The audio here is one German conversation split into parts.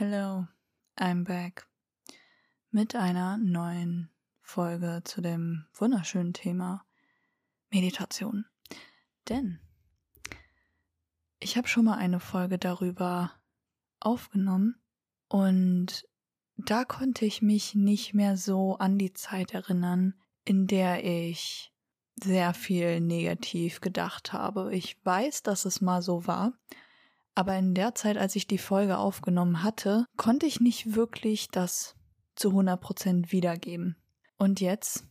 Hello, I'm back mit einer neuen Folge zu dem wunderschönen Thema Meditation. Denn ich habe schon mal eine Folge darüber aufgenommen und da konnte ich mich nicht mehr so an die Zeit erinnern, in der ich sehr viel negativ gedacht habe. Ich weiß, dass es mal so war, aber in der Zeit, als ich die Folge aufgenommen hatte, konnte ich nicht wirklich das zu 100% wiedergeben. Und jetzt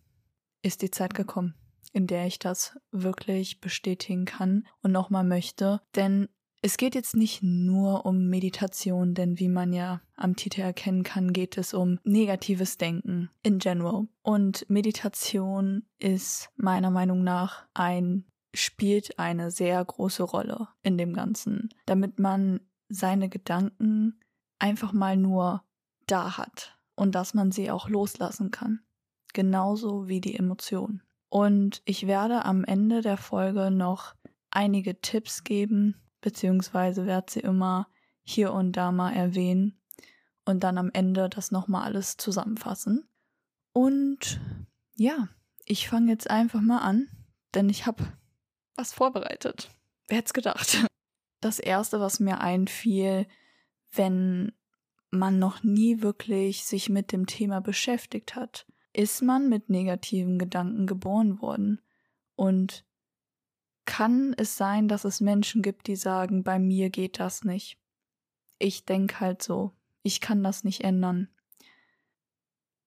ist die Zeit gekommen, in der ich das wirklich bestätigen kann und nochmal möchte, denn es geht jetzt nicht nur um Meditation, denn wie man ja am Titel erkennen kann, geht es um negatives Denken in general. Und Meditation ist meiner Meinung nach ein, spielt eine sehr große Rolle in dem Ganzen, damit man seine Gedanken einfach mal nur da hat und dass man sie auch loslassen kann. Genauso wie die Emotionen. Und ich werde am Ende der Folge noch einige Tipps geben, beziehungsweise werde sie immer hier und da mal erwähnen und dann am Ende das nochmal alles zusammenfassen. Und ja, ich fange jetzt einfach mal an, denn ich habe was vorbereitet. Wer hätte es gedacht? Das erste, was mir einfiel, wenn man noch nie wirklich sich mit dem Thema beschäftigt hat, ist man mit negativen Gedanken geboren worden. Und kann es sein, dass es Menschen gibt, die sagen, bei mir geht das nicht. Ich denke halt so, ich kann das nicht ändern.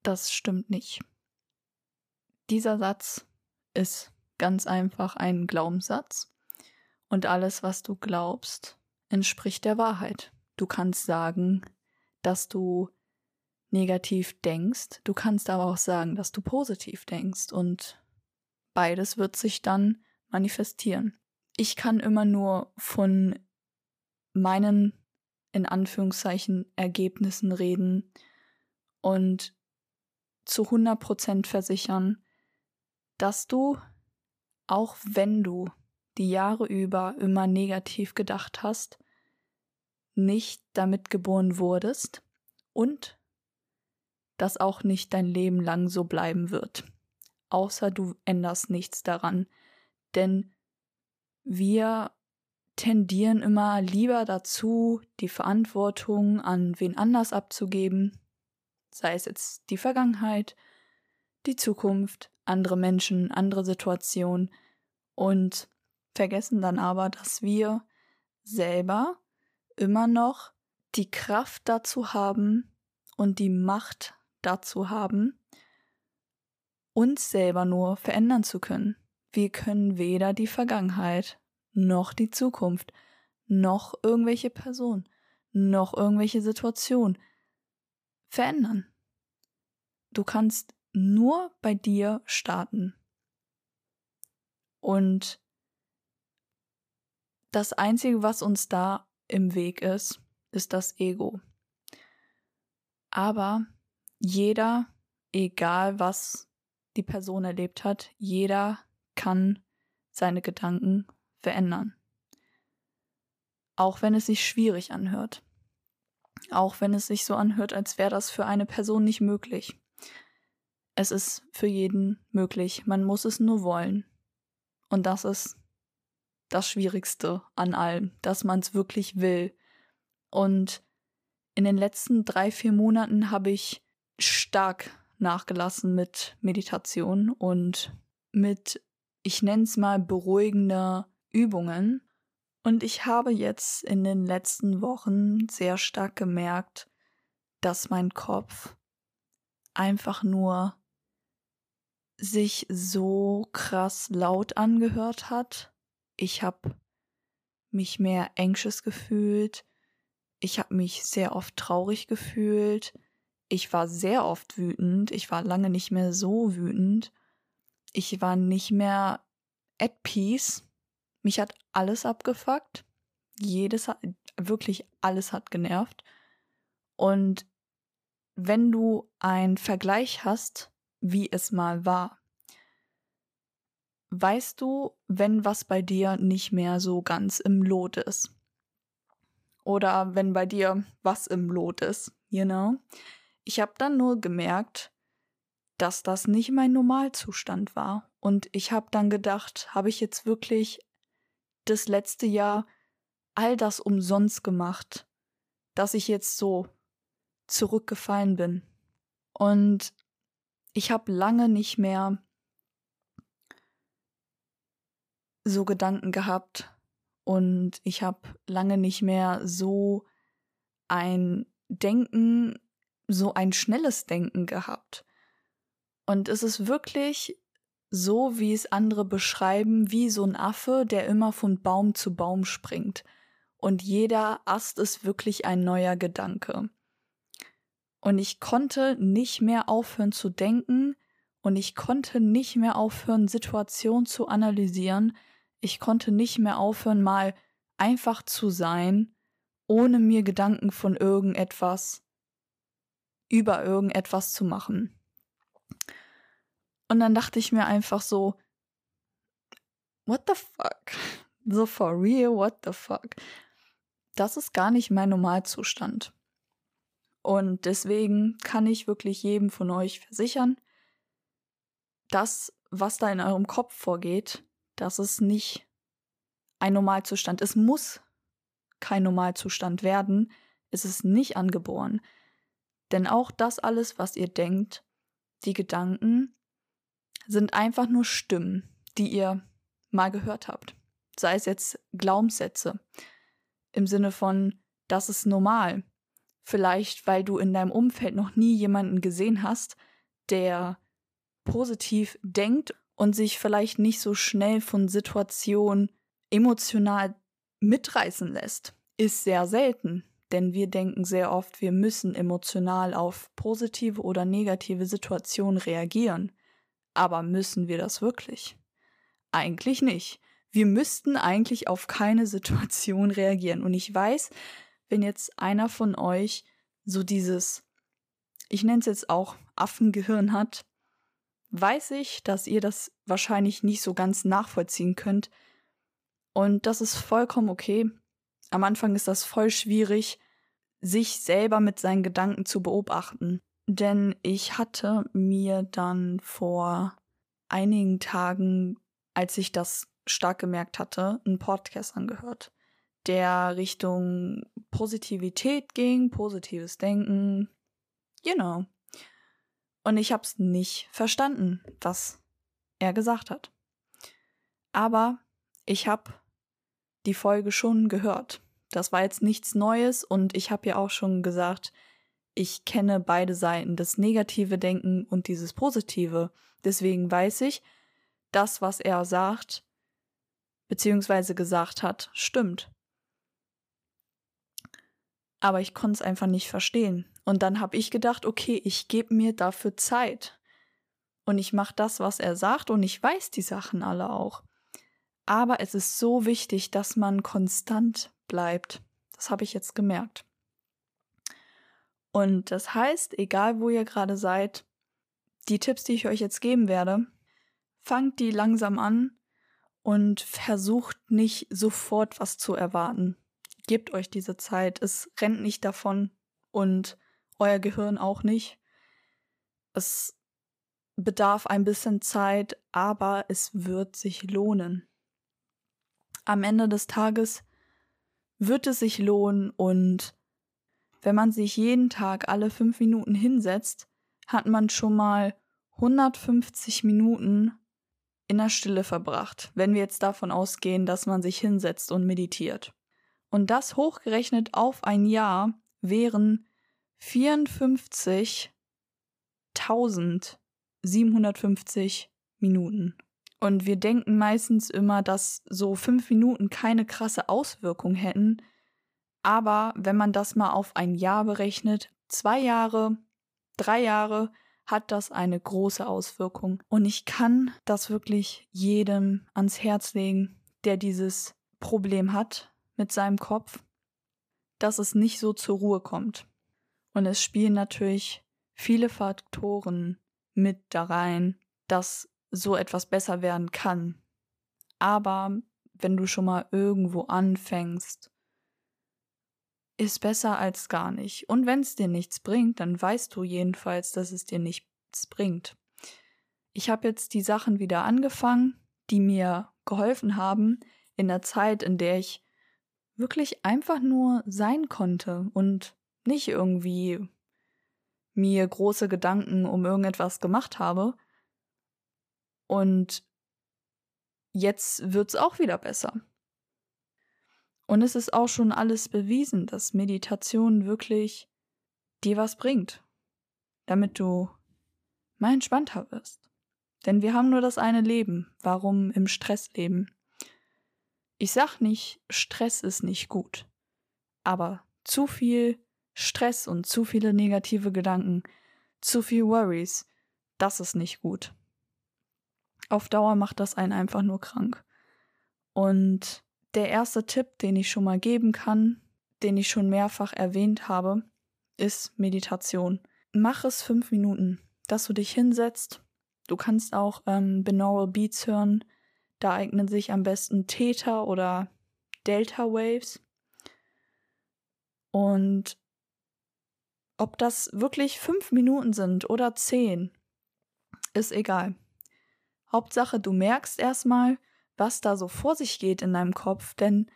Das stimmt nicht. Dieser Satz ist ganz einfach ein Glaubenssatz und alles, was du glaubst, entspricht der Wahrheit. Du kannst sagen, dass du negativ denkst, du kannst aber auch sagen, dass du positiv denkst und beides wird sich dann manifestieren. Ich kann immer nur von meinen, in Anführungszeichen, Ergebnissen reden und zu 100% versichern, dass du, auch wenn du die Jahre über immer negativ gedacht hast, nicht damit geboren wurdest und dass auch nicht dein Leben lang so bleiben wird. Außer du änderst nichts daran, denn wir tendieren immer lieber dazu, die Verantwortung an wen anders abzugeben, sei es jetzt die Vergangenheit, die Zukunft, andere Menschen, andere Situationen und vergessen dann aber, dass wir selber immer noch die Kraft dazu haben und die Macht dazu haben, uns selber nur verändern zu können. Wir können weder die Vergangenheit, noch die Zukunft, noch irgendwelche Person, noch irgendwelche Situation verändern. Du kannst nur bei dir starten. Und das Einzige, was uns da im Weg ist, ist das Ego. Aber jeder, egal was die Person erlebt hat, jeder kann seine Gedanken verändern. Auch wenn es sich schwierig anhört. Auch wenn es sich so anhört, als wäre das für eine Person nicht möglich. Es ist für jeden möglich. Man muss es nur wollen. Und das ist das Schwierigste an allem, dass man es wirklich will. Und in den letzten drei, vier Monaten habe ich stark nachgelassen mit Meditation und mit ich nenne es mal beruhigende Übungen. Und ich habe jetzt in den letzten Wochen sehr stark gemerkt, dass mein Kopf einfach nur sich so krass laut angehört hat. Ich habe mich mehr anxious gefühlt. Ich habe mich sehr oft traurig gefühlt. Ich war sehr oft wütend. Ich war lange nicht mehr so wütend ich war nicht mehr at peace. Mich hat alles abgefuckt. Jedes, wirklich alles hat genervt. Und wenn du einen Vergleich hast, wie es mal war, weißt du, wenn was bei dir nicht mehr so ganz im Lot ist. oder wenn bei dir was im Lot ist, you know. Ich habe dann nur gemerkt, dass das nicht mein Normalzustand war. Und ich habe dann gedacht, habe ich jetzt wirklich das letzte Jahr all das umsonst gemacht, dass ich jetzt so zurückgefallen bin. Und ich habe lange nicht mehr so Gedanken gehabt und ich habe lange nicht mehr so ein Denken, so ein schnelles Denken gehabt. Und es ist wirklich so, wie es andere beschreiben, wie so ein Affe, der immer von Baum zu Baum springt. Und jeder Ast ist wirklich ein neuer Gedanke. Und ich konnte nicht mehr aufhören zu denken und ich konnte nicht mehr aufhören, Situationen zu analysieren. Ich konnte nicht mehr aufhören, mal einfach zu sein, ohne mir Gedanken von irgendetwas über irgendetwas zu machen. Und dann dachte ich mir einfach so, what the fuck? So for real, what the fuck? Das ist gar nicht mein Normalzustand. Und deswegen kann ich wirklich jedem von euch versichern, das, was da in eurem Kopf vorgeht, das ist nicht ein Normalzustand. Es muss kein Normalzustand werden. Es ist nicht angeboren. Denn auch das alles, was ihr denkt, die Gedanken, sind einfach nur Stimmen, die ihr mal gehört habt. Sei es jetzt Glaubenssätze im Sinne von, das ist normal. Vielleicht, weil du in deinem Umfeld noch nie jemanden gesehen hast, der positiv denkt und sich vielleicht nicht so schnell von Situationen emotional mitreißen lässt. Ist sehr selten, denn wir denken sehr oft, wir müssen emotional auf positive oder negative Situationen reagieren. Aber müssen wir das wirklich? Eigentlich nicht. Wir müssten eigentlich auf keine Situation reagieren. Und ich weiß, wenn jetzt einer von euch so dieses, ich nenne es jetzt auch Affengehirn hat, weiß ich, dass ihr das wahrscheinlich nicht so ganz nachvollziehen könnt. Und das ist vollkommen okay. Am Anfang ist das voll schwierig, sich selber mit seinen Gedanken zu beobachten. Denn ich hatte mir dann vor einigen Tagen, als ich das stark gemerkt hatte, einen Podcast angehört, der Richtung Positivität ging, positives Denken, you know. Und ich hab's nicht verstanden, was er gesagt hat. Aber ich hab die Folge schon gehört. Das war jetzt nichts Neues und ich habe ja auch schon gesagt, ich kenne beide Seiten, das negative Denken und dieses positive. Deswegen weiß ich, das, was er sagt, beziehungsweise gesagt hat, stimmt. Aber ich konnte es einfach nicht verstehen. Und dann habe ich gedacht, okay, ich gebe mir dafür Zeit. Und ich mache das, was er sagt, und ich weiß die Sachen alle auch. Aber es ist so wichtig, dass man konstant bleibt. Das habe ich jetzt gemerkt. Und das heißt, egal wo ihr gerade seid, die Tipps, die ich euch jetzt geben werde, fangt die langsam an und versucht nicht sofort was zu erwarten. Gebt euch diese Zeit. Es rennt nicht davon und euer Gehirn auch nicht. Es bedarf ein bisschen Zeit, aber es wird sich lohnen. Am Ende des Tages wird es sich lohnen und wenn man sich jeden Tag alle fünf Minuten hinsetzt, hat man schon mal 150 Minuten in der Stille verbracht, wenn wir jetzt davon ausgehen, dass man sich hinsetzt und meditiert. Und das hochgerechnet auf ein Jahr wären 54.750 Minuten. Und wir denken meistens immer, dass so fünf Minuten keine krasse Auswirkung hätten, aber wenn man das mal auf ein Jahr berechnet, zwei Jahre, drei Jahre, hat das eine große Auswirkung. Und ich kann das wirklich jedem ans Herz legen, der dieses Problem hat mit seinem Kopf, dass es nicht so zur Ruhe kommt. Und es spielen natürlich viele Faktoren mit da rein, dass so etwas besser werden kann. Aber wenn du schon mal irgendwo anfängst, ist besser als gar nicht. Und wenn es dir nichts bringt, dann weißt du jedenfalls, dass es dir nichts bringt. Ich habe jetzt die Sachen wieder angefangen, die mir geholfen haben in der Zeit, in der ich wirklich einfach nur sein konnte und nicht irgendwie mir große Gedanken um irgendetwas gemacht habe. Und jetzt wird's auch wieder besser. Und es ist auch schon alles bewiesen, dass Meditation wirklich dir was bringt, damit du mal entspannter wirst. Denn wir haben nur das eine Leben. Warum im Stress leben? Ich sag nicht, Stress ist nicht gut. Aber zu viel Stress und zu viele negative Gedanken, zu viel Worries, das ist nicht gut. Auf Dauer macht das einen einfach nur krank. Und der erste Tipp, den ich schon mal geben kann, den ich schon mehrfach erwähnt habe, ist Meditation. Mach es fünf Minuten, dass du dich hinsetzt. Du kannst auch ähm, Binaural Beats hören. Da eignen sich am besten Theta oder Delta Waves. Und ob das wirklich fünf Minuten sind oder zehn, ist egal. Hauptsache, du merkst erstmal, was da so vor sich geht in deinem Kopf, denn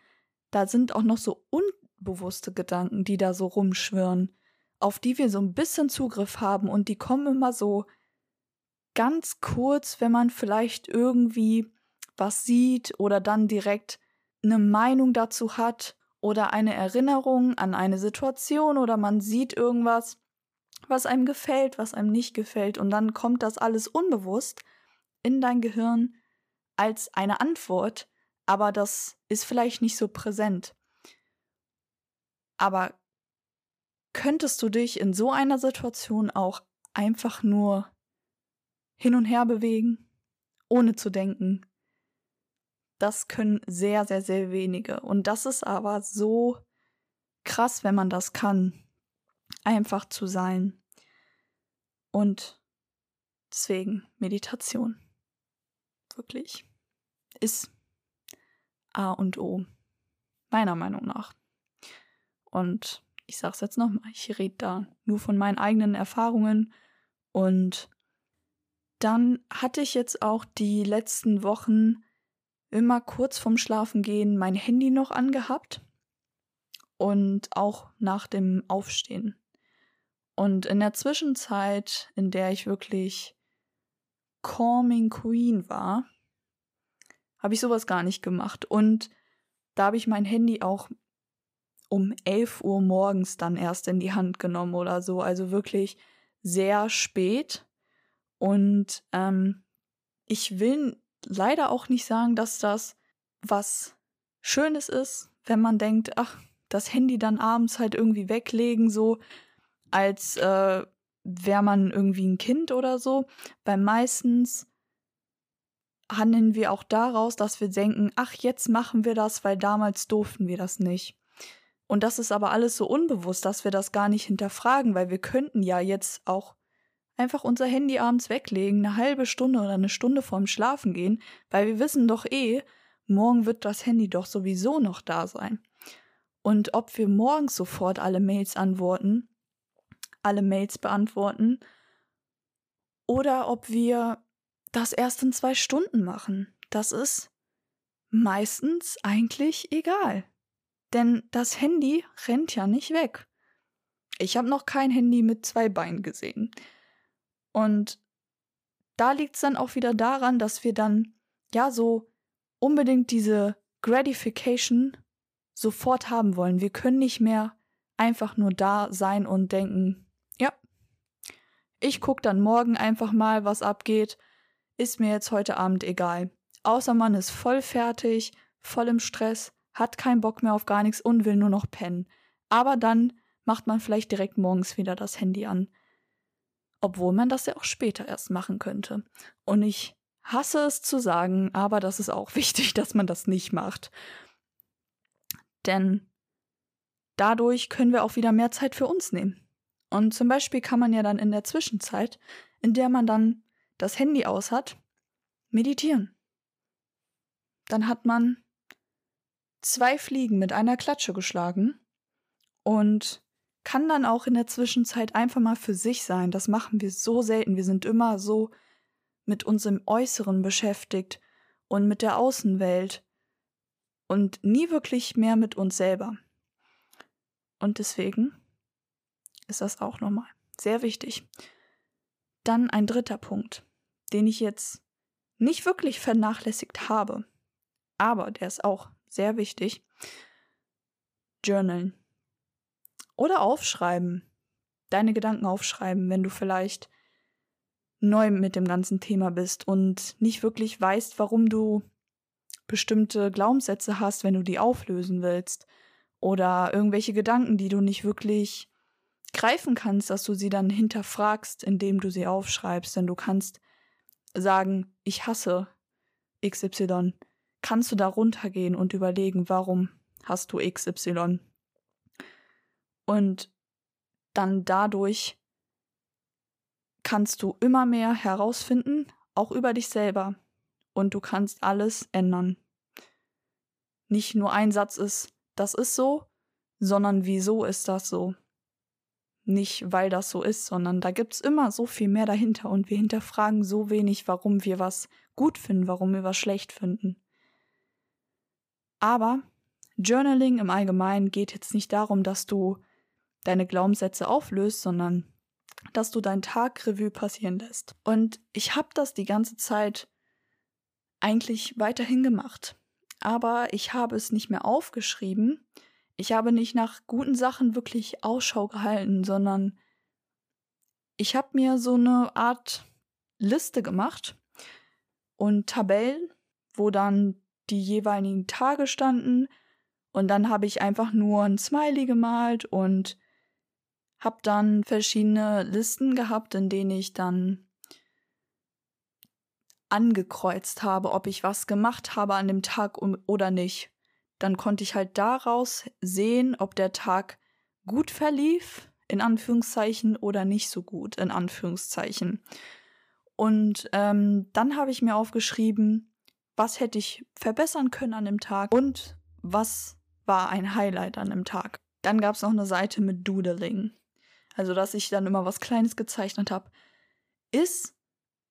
da sind auch noch so unbewusste Gedanken, die da so rumschwirren, auf die wir so ein bisschen Zugriff haben und die kommen immer so ganz kurz, wenn man vielleicht irgendwie was sieht oder dann direkt eine Meinung dazu hat oder eine Erinnerung an eine Situation oder man sieht irgendwas, was einem gefällt, was einem nicht gefällt und dann kommt das alles unbewusst in dein Gehirn als eine Antwort, aber das ist vielleicht nicht so präsent. Aber könntest du dich in so einer Situation auch einfach nur hin und her bewegen, ohne zu denken? Das können sehr, sehr, sehr wenige. Und das ist aber so krass, wenn man das kann, einfach zu sein. Und deswegen Meditation wirklich ist A und O. Meiner Meinung nach. Und ich sag's jetzt nochmal, ich rede da nur von meinen eigenen Erfahrungen. Und dann hatte ich jetzt auch die letzten Wochen immer kurz vorm Schlafengehen mein Handy noch angehabt. Und auch nach dem Aufstehen. Und in der Zwischenzeit, in der ich wirklich Calming Queen war, habe ich sowas gar nicht gemacht. Und da habe ich mein Handy auch um 11 Uhr morgens dann erst in die Hand genommen oder so. Also wirklich sehr spät. Und ähm, ich will leider auch nicht sagen, dass das was Schönes ist, wenn man denkt, ach, das Handy dann abends halt irgendwie weglegen, so als äh, wäre man irgendwie ein Kind oder so, weil meistens handeln wir auch daraus, dass wir denken, ach, jetzt machen wir das, weil damals durften wir das nicht. Und das ist aber alles so unbewusst, dass wir das gar nicht hinterfragen, weil wir könnten ja jetzt auch einfach unser Handy abends weglegen, eine halbe Stunde oder eine Stunde vorm Schlafen gehen, weil wir wissen doch eh, morgen wird das Handy doch sowieso noch da sein. Und ob wir morgens sofort alle Mails antworten, alle Mails beantworten oder ob wir das erst in zwei Stunden machen. Das ist meistens eigentlich egal. Denn das Handy rennt ja nicht weg. Ich habe noch kein Handy mit zwei Beinen gesehen. Und da liegt es dann auch wieder daran, dass wir dann ja so unbedingt diese Gratification sofort haben wollen. Wir können nicht mehr einfach nur da sein und denken, ich guck dann morgen einfach mal, was abgeht. Ist mir jetzt heute Abend egal. Außer man ist voll fertig, voll im Stress, hat keinen Bock mehr auf gar nichts und will nur noch pennen. Aber dann macht man vielleicht direkt morgens wieder das Handy an. Obwohl man das ja auch später erst machen könnte. Und ich hasse es zu sagen, aber das ist auch wichtig, dass man das nicht macht. Denn dadurch können wir auch wieder mehr Zeit für uns nehmen. Und zum Beispiel kann man ja dann in der Zwischenzeit, in der man dann das Handy aus hat, meditieren. Dann hat man zwei Fliegen mit einer Klatsche geschlagen und kann dann auch in der Zwischenzeit einfach mal für sich sein. Das machen wir so selten. Wir sind immer so mit uns im Äußeren beschäftigt und mit der Außenwelt und nie wirklich mehr mit uns selber. Und deswegen ist das auch nochmal sehr wichtig. Dann ein dritter Punkt, den ich jetzt nicht wirklich vernachlässigt habe, aber der ist auch sehr wichtig. Journalen. Oder aufschreiben. Deine Gedanken aufschreiben, wenn du vielleicht neu mit dem ganzen Thema bist und nicht wirklich weißt, warum du bestimmte Glaubenssätze hast, wenn du die auflösen willst. Oder irgendwelche Gedanken, die du nicht wirklich greifen kannst, dass du sie dann hinterfragst, indem du sie aufschreibst. Denn du kannst sagen, ich hasse XY. Kannst du da runtergehen und überlegen, warum hast du XY? Und dann dadurch kannst du immer mehr herausfinden, auch über dich selber. Und du kannst alles ändern. Nicht nur ein Satz ist, das ist so, sondern wieso ist das so? Nicht, weil das so ist, sondern da gibt's immer so viel mehr dahinter und wir hinterfragen so wenig, warum wir was gut finden, warum wir was schlecht finden. Aber Journaling im Allgemeinen geht jetzt nicht darum, dass du deine Glaubenssätze auflöst, sondern dass du deinen Tag Revue passieren lässt. Und ich habe das die ganze Zeit eigentlich weiterhin gemacht. Aber ich habe es nicht mehr aufgeschrieben. Ich habe nicht nach guten Sachen wirklich Ausschau gehalten, sondern ich habe mir so eine Art Liste gemacht und Tabellen, wo dann die jeweiligen Tage standen. Und dann habe ich einfach nur ein Smiley gemalt und habe dann verschiedene Listen gehabt, in denen ich dann angekreuzt habe, ob ich was gemacht habe an dem Tag oder nicht. Dann konnte ich halt daraus sehen, ob der Tag gut verlief, in Anführungszeichen, oder nicht so gut, in Anführungszeichen. Und ähm, dann habe ich mir aufgeschrieben, was hätte ich verbessern können an dem Tag und was war ein Highlight an dem Tag. Dann gab es noch eine Seite mit Doodling also dass ich dann immer was Kleines gezeichnet habe, ist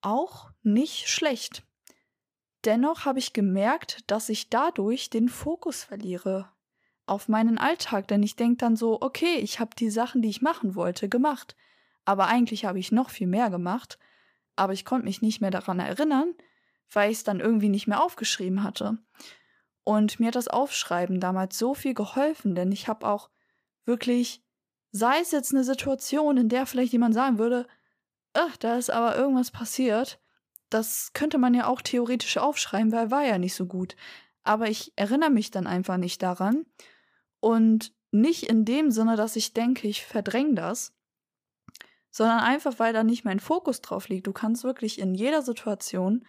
auch nicht schlecht. Dennoch habe ich gemerkt, dass ich dadurch den Fokus verliere auf meinen Alltag, denn ich denke dann so, okay, ich habe die Sachen, die ich machen wollte, gemacht, aber eigentlich habe ich noch viel mehr gemacht, aber ich konnte mich nicht mehr daran erinnern, weil ich es dann irgendwie nicht mehr aufgeschrieben hatte. Und mir hat das Aufschreiben damals so viel geholfen, denn ich habe auch wirklich Sei es jetzt eine Situation, in der vielleicht jemand sagen würde, ach, da ist aber irgendwas passiert. Das könnte man ja auch theoretisch aufschreiben, weil war ja nicht so gut. Aber ich erinnere mich dann einfach nicht daran. Und nicht in dem Sinne, dass ich denke, ich verdränge das, sondern einfach, weil da nicht mein Fokus drauf liegt. Du kannst wirklich in jeder Situation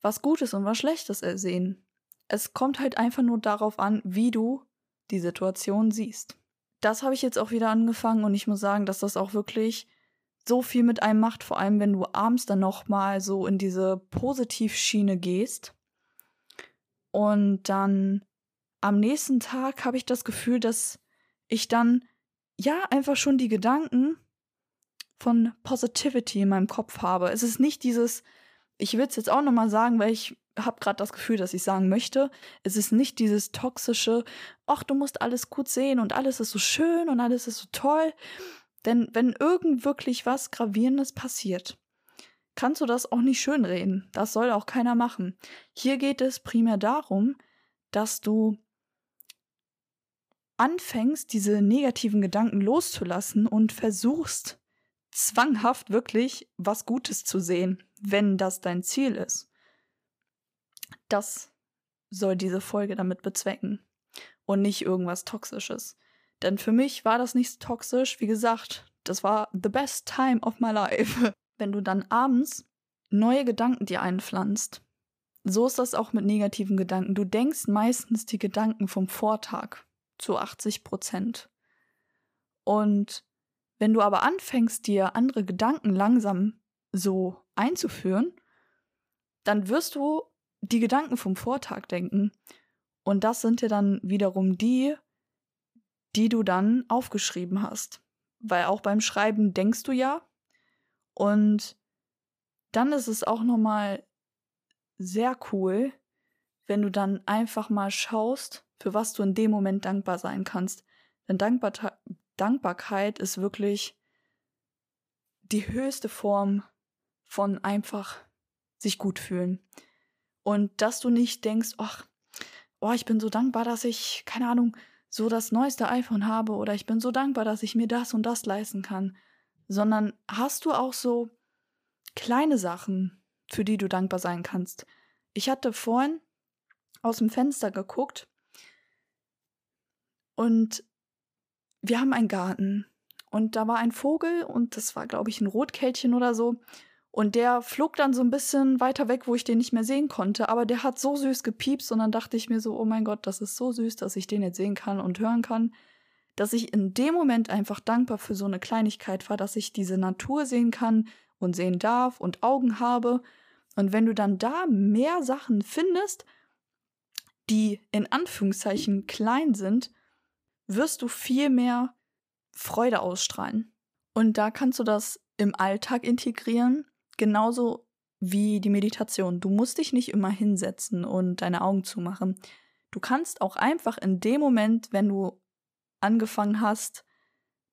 was Gutes und was Schlechtes sehen. Es kommt halt einfach nur darauf an, wie du die Situation siehst das habe ich jetzt auch wieder angefangen und ich muss sagen, dass das auch wirklich so viel mit einem macht, vor allem wenn du abends dann noch mal so in diese Positivschiene gehst. Und dann am nächsten Tag habe ich das Gefühl, dass ich dann ja einfach schon die Gedanken von Positivity in meinem Kopf habe. Es ist nicht dieses, ich will es jetzt auch noch mal sagen, weil ich habe gerade das Gefühl, dass ich sagen möchte, es ist nicht dieses toxische, ach, du musst alles gut sehen und alles ist so schön und alles ist so toll. Denn wenn irgend wirklich was Gravierendes passiert, kannst du das auch nicht schönreden. Das soll auch keiner machen. Hier geht es primär darum, dass du anfängst, diese negativen Gedanken loszulassen und versuchst, zwanghaft wirklich was Gutes zu sehen, wenn das dein Ziel ist. Das soll diese Folge damit bezwecken. Und nicht irgendwas Toxisches. Denn für mich war das nicht toxisch. Wie gesagt, das war the best time of my life. Wenn du dann abends neue Gedanken dir einpflanzt, so ist das auch mit negativen Gedanken. Du denkst meistens die Gedanken vom Vortag zu 80 Prozent. Und wenn du aber anfängst, dir andere Gedanken langsam so einzuführen, dann wirst du die Gedanken vom Vortag denken. Und das sind ja dann wiederum die, die du dann aufgeschrieben hast. Weil auch beim Schreiben denkst du ja. Und dann ist es auch nochmal sehr cool, wenn du dann einfach mal schaust, für was du in dem Moment dankbar sein kannst. Denn Dankbar Dankbarkeit ist wirklich die höchste Form von einfach sich gut fühlen. Und dass du nicht denkst, ach, oh, ich bin so dankbar, dass ich, keine Ahnung, so das neueste iPhone habe oder ich bin so dankbar, dass ich mir das und das leisten kann, sondern hast du auch so kleine Sachen, für die du dankbar sein kannst. Ich hatte vorhin aus dem Fenster geguckt und wir haben einen Garten und da war ein Vogel und das war, glaube ich, ein Rotkehlchen oder so. Und der flog dann so ein bisschen weiter weg, wo ich den nicht mehr sehen konnte. Aber der hat so süß gepiepst und dann dachte ich mir so, oh mein Gott, das ist so süß, dass ich den jetzt sehen kann und hören kann. Dass ich in dem Moment einfach dankbar für so eine Kleinigkeit war, dass ich diese Natur sehen kann und sehen darf und Augen habe. Und wenn du dann da mehr Sachen findest, die in Anführungszeichen klein sind, wirst du viel mehr Freude ausstrahlen. Und da kannst du das im Alltag integrieren genauso wie die Meditation. Du musst dich nicht immer hinsetzen und deine Augen zumachen. Du kannst auch einfach in dem Moment, wenn du angefangen hast,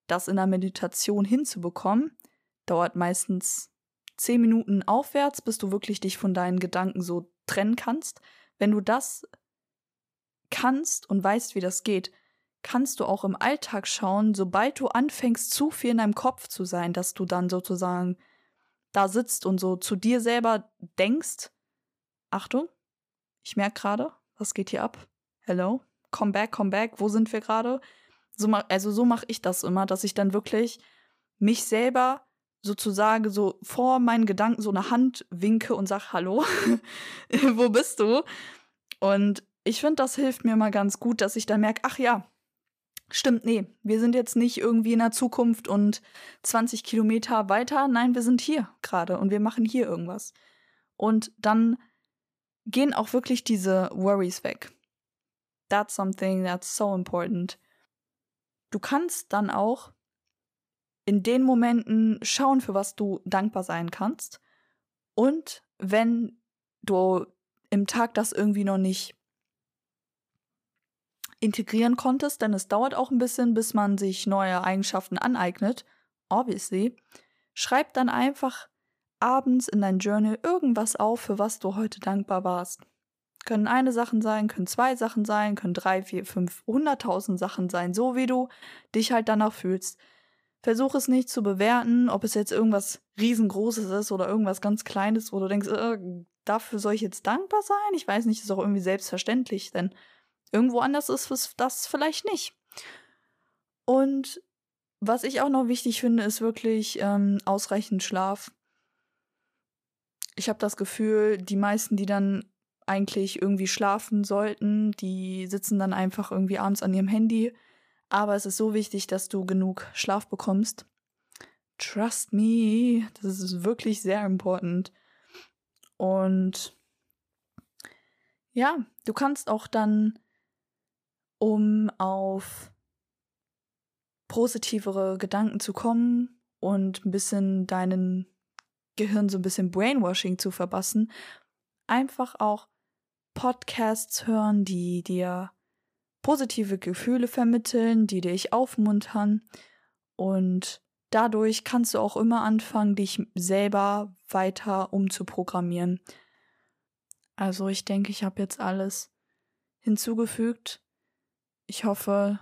das in der Meditation hinzubekommen, dauert meistens zehn Minuten aufwärts, bis du wirklich dich von deinen Gedanken so trennen kannst. Wenn du das kannst und weißt, wie das geht, kannst du auch im Alltag schauen, sobald du anfängst, zu viel in deinem Kopf zu sein, dass du dann sozusagen da sitzt und so zu dir selber denkst, Achtung, ich merke gerade, was geht hier ab? Hello, come back, come back, wo sind wir gerade? So also so mache ich das immer, dass ich dann wirklich mich selber sozusagen so vor meinen Gedanken so eine Hand winke und sag Hallo, wo bist du? Und ich finde, das hilft mir mal ganz gut, dass ich dann merke, ach ja, Stimmt, nee, wir sind jetzt nicht irgendwie in der Zukunft und 20 Kilometer weiter. Nein, wir sind hier gerade und wir machen hier irgendwas. Und dann gehen auch wirklich diese Worries weg. That's something that's so important. Du kannst dann auch in den Momenten schauen, für was du dankbar sein kannst. Und wenn du im Tag das irgendwie noch nicht integrieren konntest, denn es dauert auch ein bisschen, bis man sich neue Eigenschaften aneignet, obviously, schreib dann einfach abends in dein Journal irgendwas auf, für was du heute dankbar warst. Können eine Sachen sein, können zwei Sachen sein, können drei, vier, fünf, hunderttausend Sachen sein, so wie du dich halt danach fühlst. Versuch es nicht zu bewerten, ob es jetzt irgendwas riesengroßes ist oder irgendwas ganz Kleines, wo du denkst, äh, dafür soll ich jetzt dankbar sein? Ich weiß nicht, ist auch irgendwie selbstverständlich, denn Irgendwo anders ist das vielleicht nicht. Und was ich auch noch wichtig finde, ist wirklich ähm, ausreichend Schlaf. Ich habe das Gefühl, die meisten, die dann eigentlich irgendwie schlafen sollten, die sitzen dann einfach irgendwie abends an ihrem Handy. Aber es ist so wichtig, dass du genug Schlaf bekommst. Trust me, das ist wirklich sehr important. Und ja, du kannst auch dann um auf positivere Gedanken zu kommen und ein bisschen deinen Gehirn so ein bisschen Brainwashing zu verpassen, einfach auch Podcasts hören, die dir positive Gefühle vermitteln, die dich aufmuntern und dadurch kannst du auch immer anfangen, dich selber weiter umzuprogrammieren. Also ich denke, ich habe jetzt alles hinzugefügt, ich hoffe,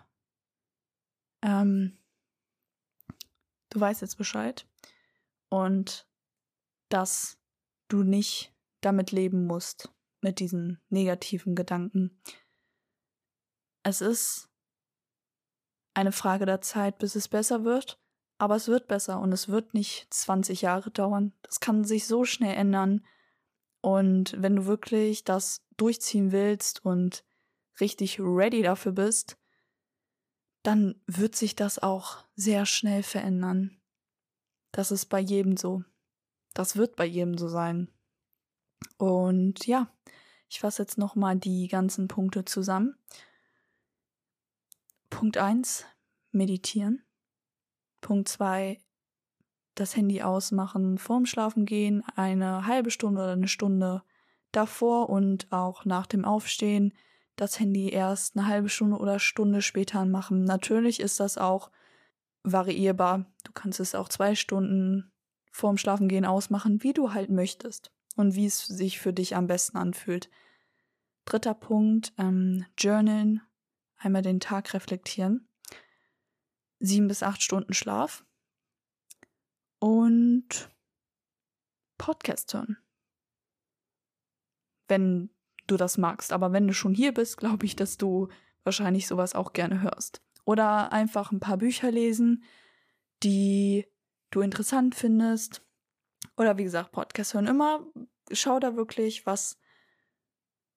ähm, du weißt jetzt Bescheid und dass du nicht damit leben musst, mit diesen negativen Gedanken. Es ist eine Frage der Zeit, bis es besser wird, aber es wird besser und es wird nicht 20 Jahre dauern. Das kann sich so schnell ändern. Und wenn du wirklich das durchziehen willst und richtig ready dafür bist, dann wird sich das auch sehr schnell verändern. Das ist bei jedem so. Das wird bei jedem so sein. Und ja, ich fasse jetzt nochmal die ganzen Punkte zusammen. Punkt 1, meditieren. Punkt 2, das Handy ausmachen, vorm Schlafen gehen, eine halbe Stunde oder eine Stunde davor und auch nach dem Aufstehen das Handy erst eine halbe Stunde oder Stunde später anmachen. Natürlich ist das auch variierbar. Du kannst es auch zwei Stunden vorm Schlafengehen ausmachen, wie du halt möchtest und wie es sich für dich am besten anfühlt. Dritter Punkt, ähm, Journalen, einmal den Tag reflektieren. Sieben bis acht Stunden Schlaf. Und Podcast hören. Wenn du das magst. Aber wenn du schon hier bist, glaube ich, dass du wahrscheinlich sowas auch gerne hörst. Oder einfach ein paar Bücher lesen, die du interessant findest. Oder wie gesagt, Podcast hören immer. Schau da wirklich, was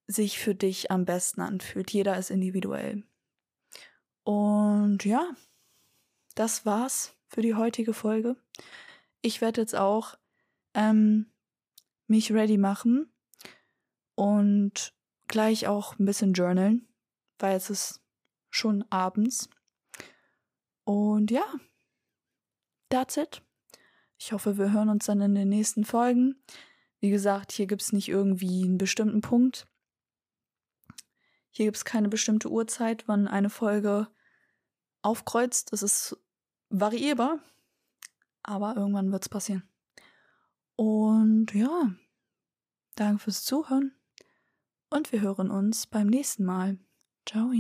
sich für dich am besten anfühlt. Jeder ist individuell. Und ja, das war's für die heutige Folge. Ich werde jetzt auch ähm, mich ready machen und gleich auch ein bisschen journalen, weil es ist schon abends. Und ja, that's it. Ich hoffe, wir hören uns dann in den nächsten Folgen. Wie gesagt, hier gibt es nicht irgendwie einen bestimmten Punkt. Hier gibt es keine bestimmte Uhrzeit, wann eine Folge aufkreuzt. Das ist variierbar, aber irgendwann wird es passieren. Und ja, danke fürs Zuhören und wir hören uns beim nächsten Mal. Ciao.